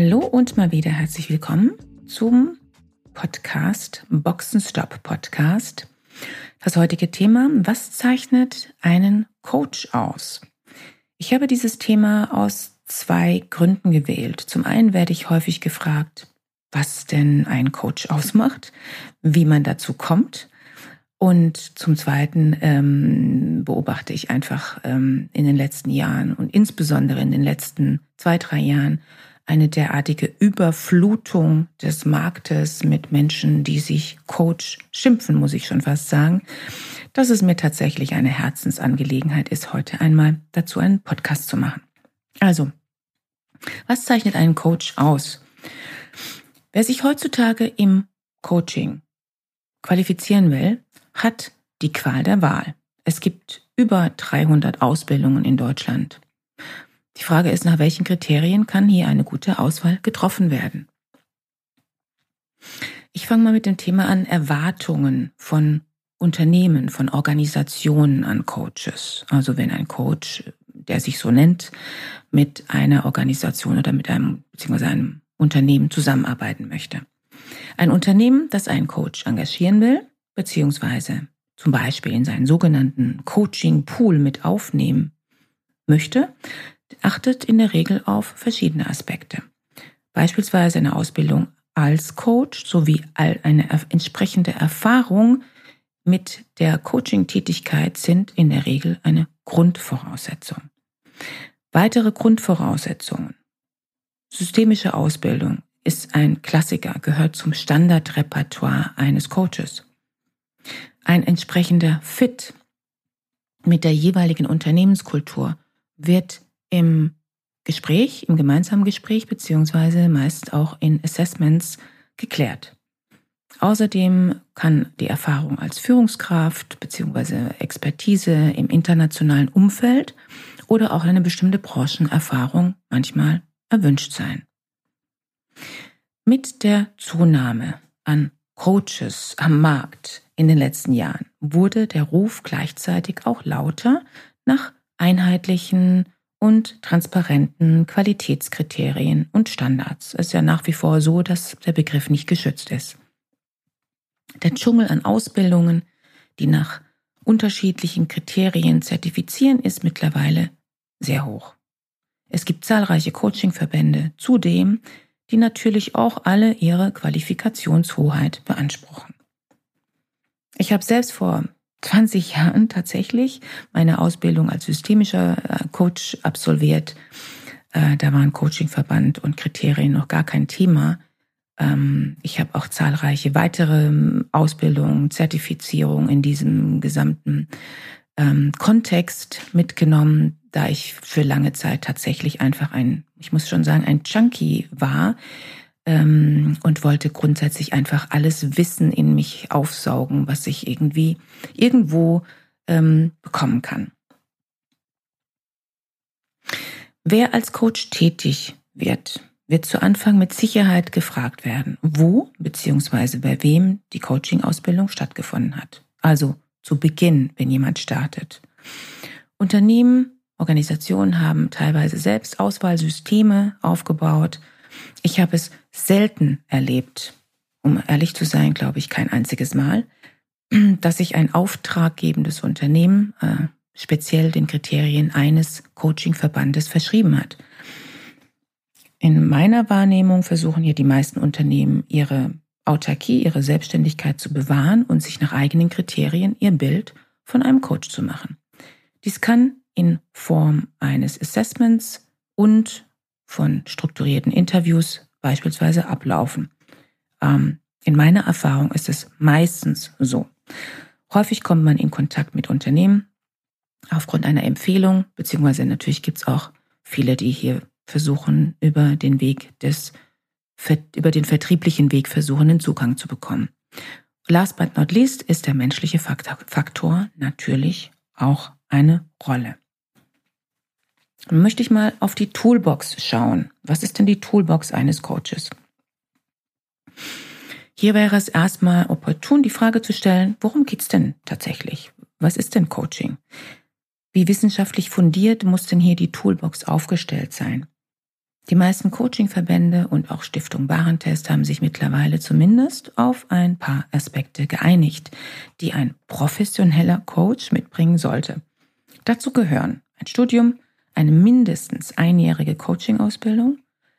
Hallo und mal wieder herzlich willkommen zum Podcast Boxenstopp Podcast. Das heutige Thema, was zeichnet einen Coach aus? Ich habe dieses Thema aus zwei Gründen gewählt. Zum einen werde ich häufig gefragt, was denn ein Coach ausmacht, wie man dazu kommt. Und zum Zweiten ähm, beobachte ich einfach ähm, in den letzten Jahren und insbesondere in den letzten zwei, drei Jahren eine derartige Überflutung des Marktes mit Menschen, die sich Coach schimpfen, muss ich schon fast sagen, dass es mir tatsächlich eine Herzensangelegenheit ist, heute einmal dazu einen Podcast zu machen. Also, was zeichnet einen Coach aus? Wer sich heutzutage im Coaching qualifizieren will, hat die Qual der Wahl. Es gibt über 300 Ausbildungen in Deutschland. Die Frage ist, nach welchen Kriterien kann hier eine gute Auswahl getroffen werden? Ich fange mal mit dem Thema an Erwartungen von Unternehmen, von Organisationen an Coaches. Also wenn ein Coach, der sich so nennt, mit einer Organisation oder mit einem beziehungsweise einem Unternehmen zusammenarbeiten möchte. Ein Unternehmen, das einen Coach engagieren will, beziehungsweise zum Beispiel in seinen sogenannten Coaching Pool mit aufnehmen möchte, achtet in der Regel auf verschiedene Aspekte. Beispielsweise eine Ausbildung als Coach sowie eine entsprechende Erfahrung mit der Coaching-Tätigkeit sind in der Regel eine Grundvoraussetzung. Weitere Grundvoraussetzungen. Systemische Ausbildung ist ein Klassiker, gehört zum Standardrepertoire eines Coaches. Ein entsprechender Fit mit der jeweiligen Unternehmenskultur wird im Gespräch, im gemeinsamen Gespräch beziehungsweise meist auch in Assessments geklärt. Außerdem kann die Erfahrung als Führungskraft beziehungsweise Expertise im internationalen Umfeld oder auch eine bestimmte Branchenerfahrung manchmal erwünscht sein. Mit der Zunahme an Coaches am Markt in den letzten Jahren wurde der Ruf gleichzeitig auch lauter nach einheitlichen und transparenten Qualitätskriterien und Standards. Es ist ja nach wie vor so, dass der Begriff nicht geschützt ist. Der Dschungel an Ausbildungen, die nach unterschiedlichen Kriterien zertifizieren, ist mittlerweile sehr hoch. Es gibt zahlreiche Coachingverbände, zudem, die natürlich auch alle ihre Qualifikationshoheit beanspruchen. Ich habe selbst vor 20 Jahren tatsächlich meine Ausbildung als systemischer äh, Coach absolviert. Äh, da waren Coachingverband und Kriterien noch gar kein Thema. Ähm, ich habe auch zahlreiche weitere ähm, Ausbildungen, Zertifizierungen in diesem gesamten ähm, Kontext mitgenommen, da ich für lange Zeit tatsächlich einfach ein, ich muss schon sagen, ein Junkie war ähm, und wollte grundsätzlich einfach alles Wissen in mich aufsaugen, was ich irgendwie irgendwo ähm, bekommen kann. Wer als Coach tätig wird, wird zu Anfang mit Sicherheit gefragt werden, wo bzw. bei wem die Coaching-Ausbildung stattgefunden hat. Also zu Beginn, wenn jemand startet. Unternehmen, Organisationen haben teilweise selbst Auswahlsysteme aufgebaut, ich habe es selten erlebt, um ehrlich zu sein, glaube ich, kein einziges Mal, dass sich ein auftraggebendes Unternehmen äh, speziell den Kriterien eines Coachingverbandes verschrieben hat. In meiner Wahrnehmung versuchen hier die meisten Unternehmen ihre Autarkie, ihre Selbstständigkeit zu bewahren und sich nach eigenen Kriterien ihr Bild von einem Coach zu machen. Dies kann in Form eines Assessments und von strukturierten Interviews beispielsweise ablaufen. Ähm, in meiner Erfahrung ist es meistens so. Häufig kommt man in Kontakt mit Unternehmen aufgrund einer Empfehlung, beziehungsweise natürlich gibt es auch viele, die hier versuchen, über den Weg des, über den vertrieblichen Weg versuchen, den Zugang zu bekommen. Last but not least ist der menschliche Faktor natürlich auch eine Rolle. Möchte ich mal auf die Toolbox schauen. Was ist denn die Toolbox eines Coaches? Hier wäre es erstmal opportun, die Frage zu stellen, worum geht's denn tatsächlich? Was ist denn Coaching? Wie wissenschaftlich fundiert muss denn hier die Toolbox aufgestellt sein? Die meisten Coachingverbände und auch Stiftung Warentest haben sich mittlerweile zumindest auf ein paar Aspekte geeinigt, die ein professioneller Coach mitbringen sollte. Dazu gehören ein Studium, eine mindestens einjährige Coaching-Ausbildung,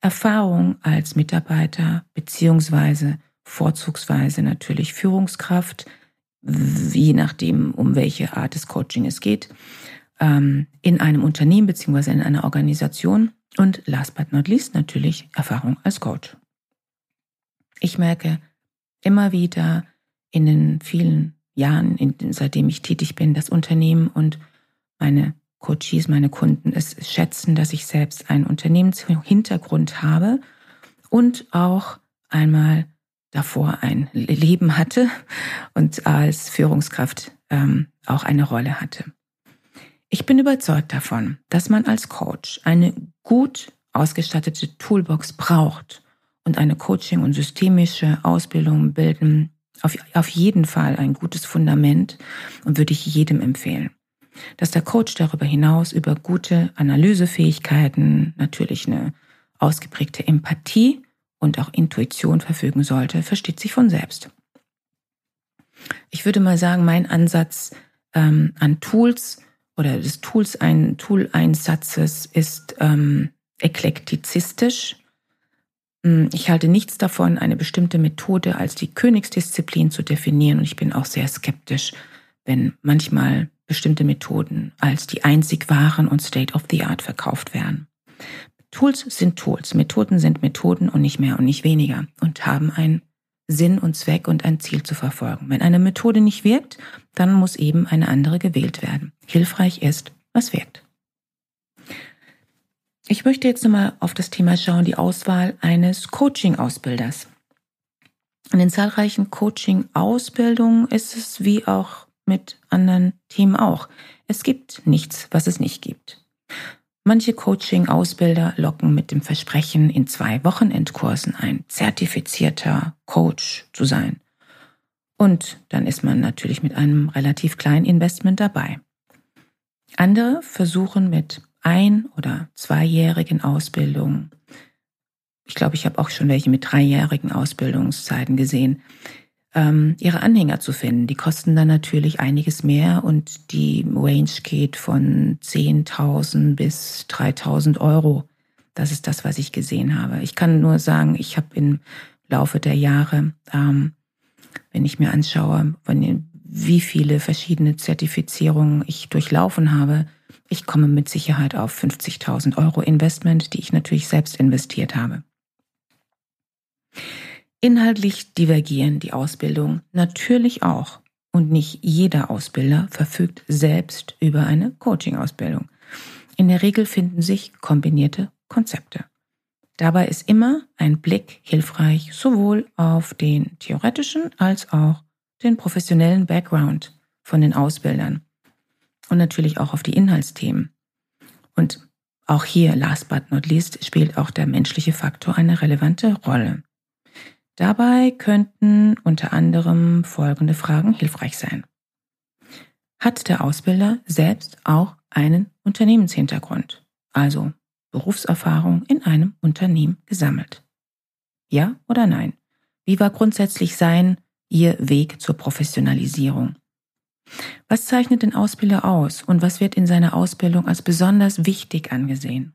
Erfahrung als Mitarbeiter beziehungsweise vorzugsweise natürlich Führungskraft, je nachdem, um welche Art des Coaching es geht, ähm, in einem Unternehmen beziehungsweise in einer Organisation und last but not least natürlich Erfahrung als Coach. Ich merke immer wieder in den vielen Jahren, in, seitdem ich tätig bin, das Unternehmen und meine Coaches, meine Kunden es schätzen, dass ich selbst einen Unternehmenshintergrund habe und auch einmal davor ein Leben hatte und als Führungskraft ähm, auch eine Rolle hatte. Ich bin überzeugt davon, dass man als Coach eine gut ausgestattete Toolbox braucht und eine Coaching- und systemische Ausbildung bilden auf, auf jeden Fall ein gutes Fundament und würde ich jedem empfehlen dass der Coach darüber hinaus über gute Analysefähigkeiten, natürlich eine ausgeprägte Empathie und auch Intuition verfügen sollte, versteht sich von selbst. Ich würde mal sagen, mein Ansatz ähm, an Tools oder des Tools ein Tool-Einsatzes ist ähm, eklektizistisch. Hm, ich halte nichts davon, eine bestimmte Methode als die Königsdisziplin zu definieren und ich bin auch sehr skeptisch, wenn manchmal bestimmte Methoden als die einzig wahren und State of the Art verkauft werden. Tools sind Tools, Methoden sind Methoden und nicht mehr und nicht weniger und haben einen Sinn und Zweck und ein Ziel zu verfolgen. Wenn eine Methode nicht wirkt, dann muss eben eine andere gewählt werden. Hilfreich ist, was wirkt. Ich möchte jetzt nochmal auf das Thema schauen, die Auswahl eines Coaching-Ausbilders. In den zahlreichen Coaching-Ausbildungen ist es wie auch mit anderen Themen auch. Es gibt nichts, was es nicht gibt. Manche Coaching-Ausbilder locken mit dem Versprechen, in zwei Wochenendkursen ein zertifizierter Coach zu sein. Und dann ist man natürlich mit einem relativ kleinen Investment dabei. Andere versuchen mit ein- oder zweijährigen Ausbildungen, ich glaube, ich habe auch schon welche mit dreijährigen Ausbildungszeiten gesehen, ähm, ihre Anhänger zu finden. Die kosten dann natürlich einiges mehr und die Range geht von 10.000 bis 3.000 Euro. Das ist das, was ich gesehen habe. Ich kann nur sagen, ich habe im Laufe der Jahre, ähm, wenn ich mir anschaue, von wie viele verschiedene Zertifizierungen ich durchlaufen habe, ich komme mit Sicherheit auf 50.000 Euro Investment, die ich natürlich selbst investiert habe. Inhaltlich divergieren die Ausbildungen natürlich auch. Und nicht jeder Ausbilder verfügt selbst über eine Coaching-Ausbildung. In der Regel finden sich kombinierte Konzepte. Dabei ist immer ein Blick hilfreich, sowohl auf den theoretischen als auch den professionellen Background von den Ausbildern und natürlich auch auf die Inhaltsthemen. Und auch hier, last but not least, spielt auch der menschliche Faktor eine relevante Rolle. Dabei könnten unter anderem folgende Fragen hilfreich sein. Hat der Ausbilder selbst auch einen Unternehmenshintergrund, also Berufserfahrung in einem Unternehmen gesammelt? Ja oder nein? Wie war grundsätzlich sein, Ihr Weg zur Professionalisierung? Was zeichnet den Ausbilder aus und was wird in seiner Ausbildung als besonders wichtig angesehen?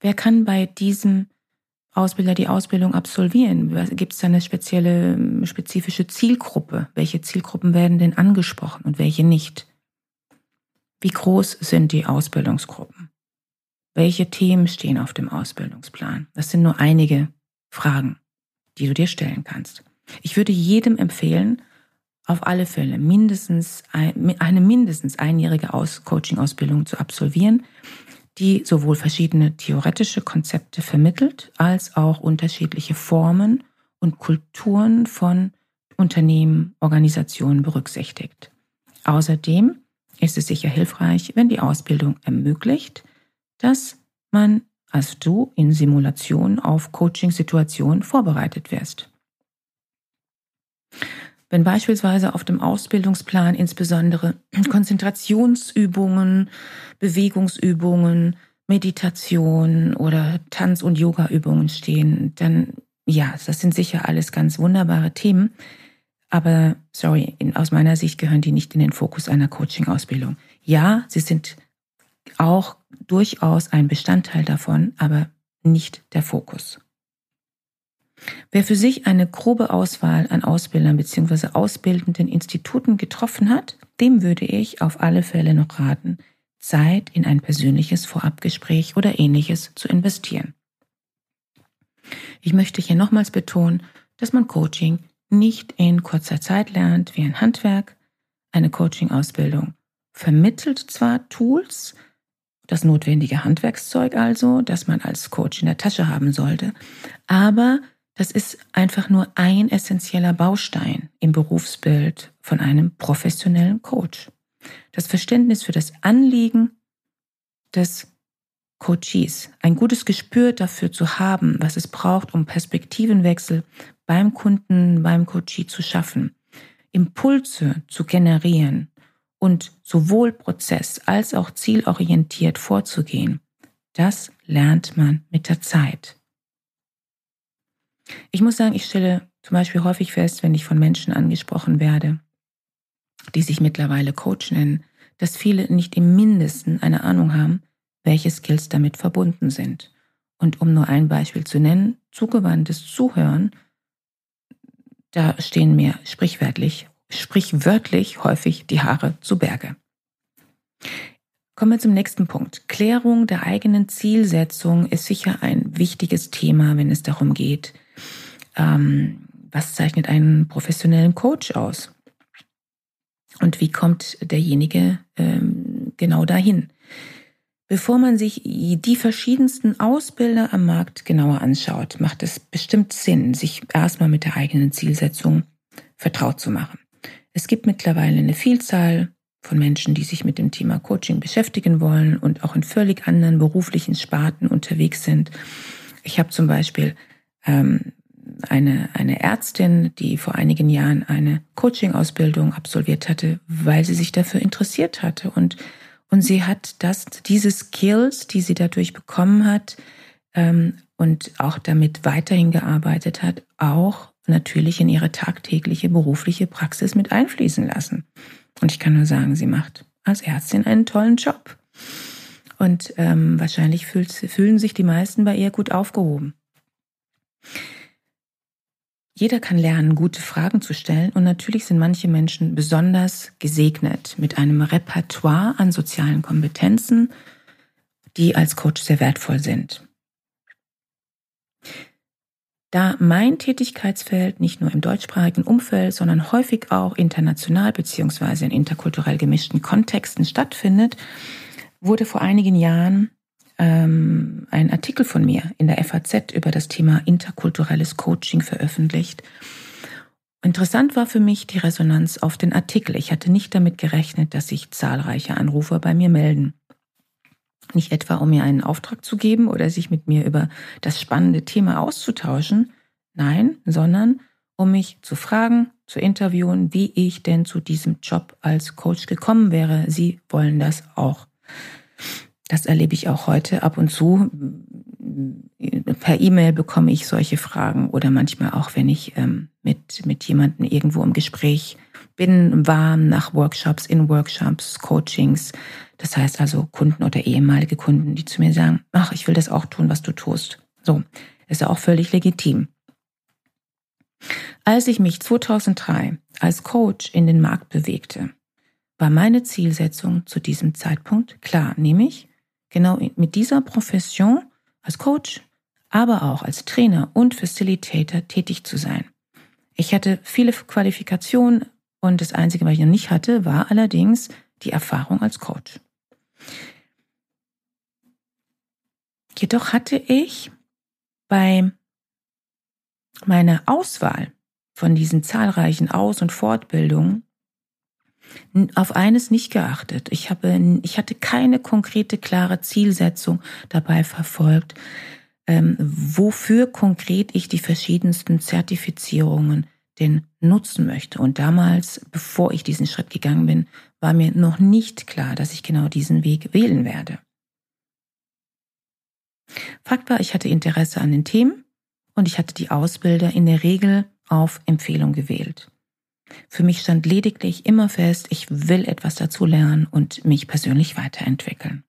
Wer kann bei diesem Ausbilder die Ausbildung absolvieren? Gibt es da eine spezielle, spezifische Zielgruppe? Welche Zielgruppen werden denn angesprochen und welche nicht? Wie groß sind die Ausbildungsgruppen? Welche Themen stehen auf dem Ausbildungsplan? Das sind nur einige Fragen, die du dir stellen kannst. Ich würde jedem empfehlen, auf alle Fälle mindestens eine mindestens einjährige Coaching-Ausbildung zu absolvieren, die sowohl verschiedene theoretische Konzepte vermittelt, als auch unterschiedliche Formen und Kulturen von Unternehmen, Organisationen berücksichtigt. Außerdem ist es sicher hilfreich, wenn die Ausbildung ermöglicht, dass man als du in Simulation auf Coaching-Situationen vorbereitet wirst. Wenn beispielsweise auf dem Ausbildungsplan insbesondere Konzentrationsübungen, Bewegungsübungen, Meditation oder Tanz- und Yogaübungen stehen, dann ja, das sind sicher alles ganz wunderbare Themen. Aber sorry, in, aus meiner Sicht gehören die nicht in den Fokus einer Coaching-Ausbildung. Ja, sie sind auch durchaus ein Bestandteil davon, aber nicht der Fokus. Wer für sich eine grobe Auswahl an Ausbildern bzw. ausbildenden Instituten getroffen hat, dem würde ich auf alle Fälle noch raten, Zeit in ein persönliches Vorabgespräch oder ähnliches zu investieren. Ich möchte hier nochmals betonen, dass man Coaching nicht in kurzer Zeit lernt wie ein Handwerk. Eine Coaching-Ausbildung vermittelt zwar Tools, das notwendige Handwerkszeug also, das man als Coach in der Tasche haben sollte. Aber das ist einfach nur ein essentieller Baustein im Berufsbild von einem professionellen Coach. Das Verständnis für das Anliegen des Coaches, ein gutes Gespür dafür zu haben, was es braucht, um Perspektivenwechsel beim Kunden, beim Coachee zu schaffen, Impulse zu generieren, und sowohl prozess- als auch zielorientiert vorzugehen, das lernt man mit der Zeit. Ich muss sagen, ich stelle zum Beispiel häufig fest, wenn ich von Menschen angesprochen werde, die sich mittlerweile Coach nennen, dass viele nicht im mindesten eine Ahnung haben, welche Skills damit verbunden sind. Und um nur ein Beispiel zu nennen, zugewandtes Zuhören, da stehen mir sprichwörtlich sprichwörtlich häufig die Haare zu Berge. Kommen wir zum nächsten Punkt. Klärung der eigenen Zielsetzung ist sicher ein wichtiges Thema, wenn es darum geht, ähm, was zeichnet einen professionellen Coach aus? Und wie kommt derjenige ähm, genau dahin? Bevor man sich die verschiedensten Ausbilder am Markt genauer anschaut, macht es bestimmt Sinn, sich erstmal mit der eigenen Zielsetzung vertraut zu machen. Es gibt mittlerweile eine Vielzahl von Menschen, die sich mit dem Thema Coaching beschäftigen wollen und auch in völlig anderen beruflichen Sparten unterwegs sind. Ich habe zum Beispiel ähm, eine, eine Ärztin, die vor einigen Jahren eine Coaching-Ausbildung absolviert hatte, weil sie sich dafür interessiert hatte. Und, und sie hat das, diese Skills, die sie dadurch bekommen hat ähm, und auch damit weiterhin gearbeitet hat, auch natürlich in ihre tagtägliche berufliche Praxis mit einfließen lassen. Und ich kann nur sagen, sie macht als Ärztin einen tollen Job. Und ähm, wahrscheinlich fühlt, fühlen sich die meisten bei ihr gut aufgehoben. Jeder kann lernen, gute Fragen zu stellen und natürlich sind manche Menschen besonders gesegnet mit einem Repertoire an sozialen Kompetenzen, die als Coach sehr wertvoll sind. Da mein Tätigkeitsfeld nicht nur im deutschsprachigen Umfeld, sondern häufig auch international beziehungsweise in interkulturell gemischten Kontexten stattfindet, wurde vor einigen Jahren ähm, ein Artikel von mir in der FAZ über das Thema interkulturelles Coaching veröffentlicht. Interessant war für mich die Resonanz auf den Artikel. Ich hatte nicht damit gerechnet, dass sich zahlreiche Anrufer bei mir melden. Nicht etwa, um mir einen Auftrag zu geben oder sich mit mir über das spannende Thema auszutauschen, nein, sondern um mich zu fragen, zu interviewen, wie ich denn zu diesem Job als Coach gekommen wäre. Sie wollen das auch. Das erlebe ich auch heute ab und zu. Per E-Mail bekomme ich solche Fragen oder manchmal auch, wenn ich ähm, mit, mit jemandem irgendwo im Gespräch bin, war nach Workshops, in Workshops, Coachings, das heißt also Kunden oder ehemalige Kunden, die zu mir sagen, ach, ich will das auch tun, was du tust. So, ist ja auch völlig legitim. Als ich mich 2003 als Coach in den Markt bewegte, war meine Zielsetzung zu diesem Zeitpunkt klar, nämlich genau mit dieser Profession als Coach, aber auch als Trainer und Facilitator tätig zu sein. Ich hatte viele Qualifikationen und das Einzige, was ich noch nicht hatte, war allerdings die Erfahrung als Coach. Jedoch hatte ich bei meiner Auswahl von diesen zahlreichen Aus- und Fortbildungen auf eines nicht geachtet. Ich habe, ich hatte keine konkrete, klare Zielsetzung dabei verfolgt, ähm, wofür konkret ich die verschiedensten Zertifizierungen denn nutzen möchte. Und damals, bevor ich diesen Schritt gegangen bin, war mir noch nicht klar, dass ich genau diesen Weg wählen werde. Fakt war, ich hatte Interesse an den Themen und ich hatte die Ausbilder in der Regel auf Empfehlung gewählt. Für mich stand lediglich immer fest, ich will etwas dazu lernen und mich persönlich weiterentwickeln.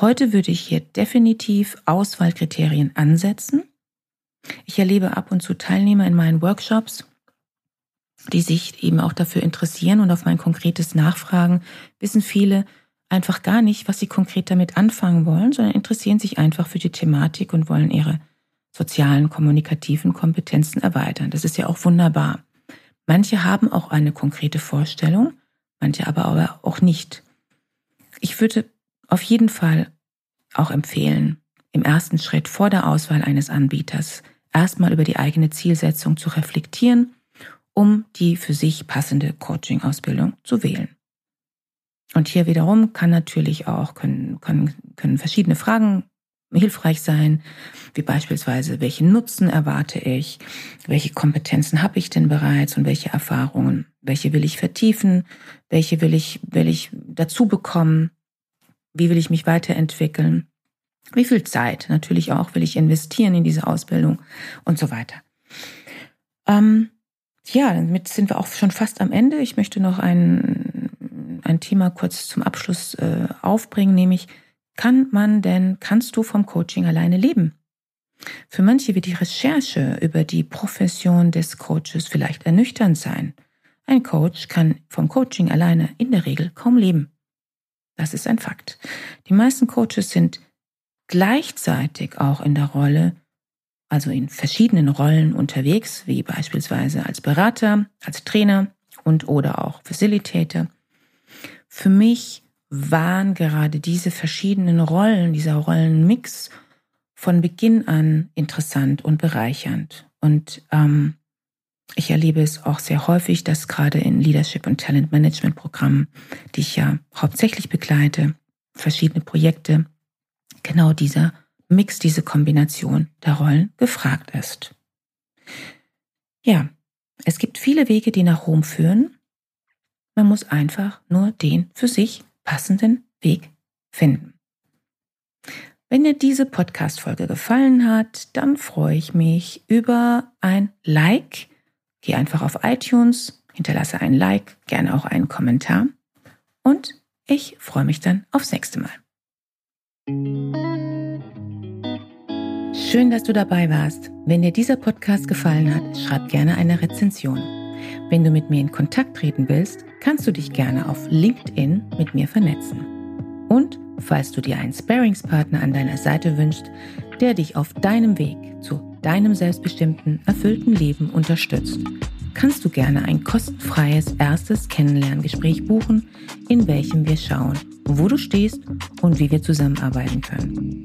Heute würde ich hier definitiv Auswahlkriterien ansetzen. Ich erlebe ab und zu Teilnehmer in meinen Workshops, die sich eben auch dafür interessieren und auf mein konkretes Nachfragen wissen viele einfach gar nicht, was sie konkret damit anfangen wollen, sondern interessieren sich einfach für die Thematik und wollen ihre sozialen, kommunikativen Kompetenzen erweitern. Das ist ja auch wunderbar. Manche haben auch eine konkrete Vorstellung, manche aber auch nicht. Ich würde auf jeden Fall auch empfehlen, im ersten Schritt vor der Auswahl eines Anbieters erstmal über die eigene Zielsetzung zu reflektieren, um die für sich passende Coaching-Ausbildung zu wählen. Und hier wiederum kann natürlich auch, können, können, können verschiedene Fragen hilfreich sein, wie beispielsweise, welchen Nutzen erwarte ich, welche Kompetenzen habe ich denn bereits und welche Erfahrungen, welche will ich vertiefen, welche will ich, will ich dazu bekommen, wie will ich mich weiterentwickeln, wie viel Zeit natürlich auch will ich investieren in diese Ausbildung und so weiter. Ähm, ja, damit sind wir auch schon fast am Ende. Ich möchte noch ein, ein Thema kurz zum Abschluss äh, aufbringen, nämlich kann man denn, kannst du vom Coaching alleine leben? Für manche wird die Recherche über die Profession des Coaches vielleicht ernüchternd sein. Ein Coach kann vom Coaching alleine in der Regel kaum leben. Das ist ein Fakt. Die meisten Coaches sind gleichzeitig auch in der Rolle, also in verschiedenen Rollen unterwegs, wie beispielsweise als Berater, als Trainer und oder auch Facilitator. Für mich waren gerade diese verschiedenen Rollen, dieser Rollenmix von Beginn an interessant und bereichernd. Und ähm, ich erlebe es auch sehr häufig, dass gerade in Leadership und Talent Management Programmen, die ich ja hauptsächlich begleite, verschiedene Projekte, genau dieser Mix, diese Kombination der Rollen gefragt ist. Ja, es gibt viele Wege, die nach Rom führen. Man muss einfach nur den für sich passenden Weg finden. Wenn dir diese Podcast-Folge gefallen hat, dann freue ich mich über ein Like. Geh einfach auf iTunes, hinterlasse ein Like, gerne auch einen Kommentar. Und ich freue mich dann aufs nächste Mal. Schön, dass du dabei warst. Wenn dir dieser Podcast gefallen hat, schreib gerne eine Rezension. Wenn du mit mir in Kontakt treten willst, kannst du dich gerne auf LinkedIn mit mir vernetzen. Und falls du dir einen Sparingspartner an deiner Seite wünschst, der dich auf deinem Weg zu deinem selbstbestimmten, erfüllten Leben unterstützt, kannst du gerne ein kostenfreies erstes Kennenlerngespräch buchen, in welchem wir schauen, wo du stehst und wie wir zusammenarbeiten können.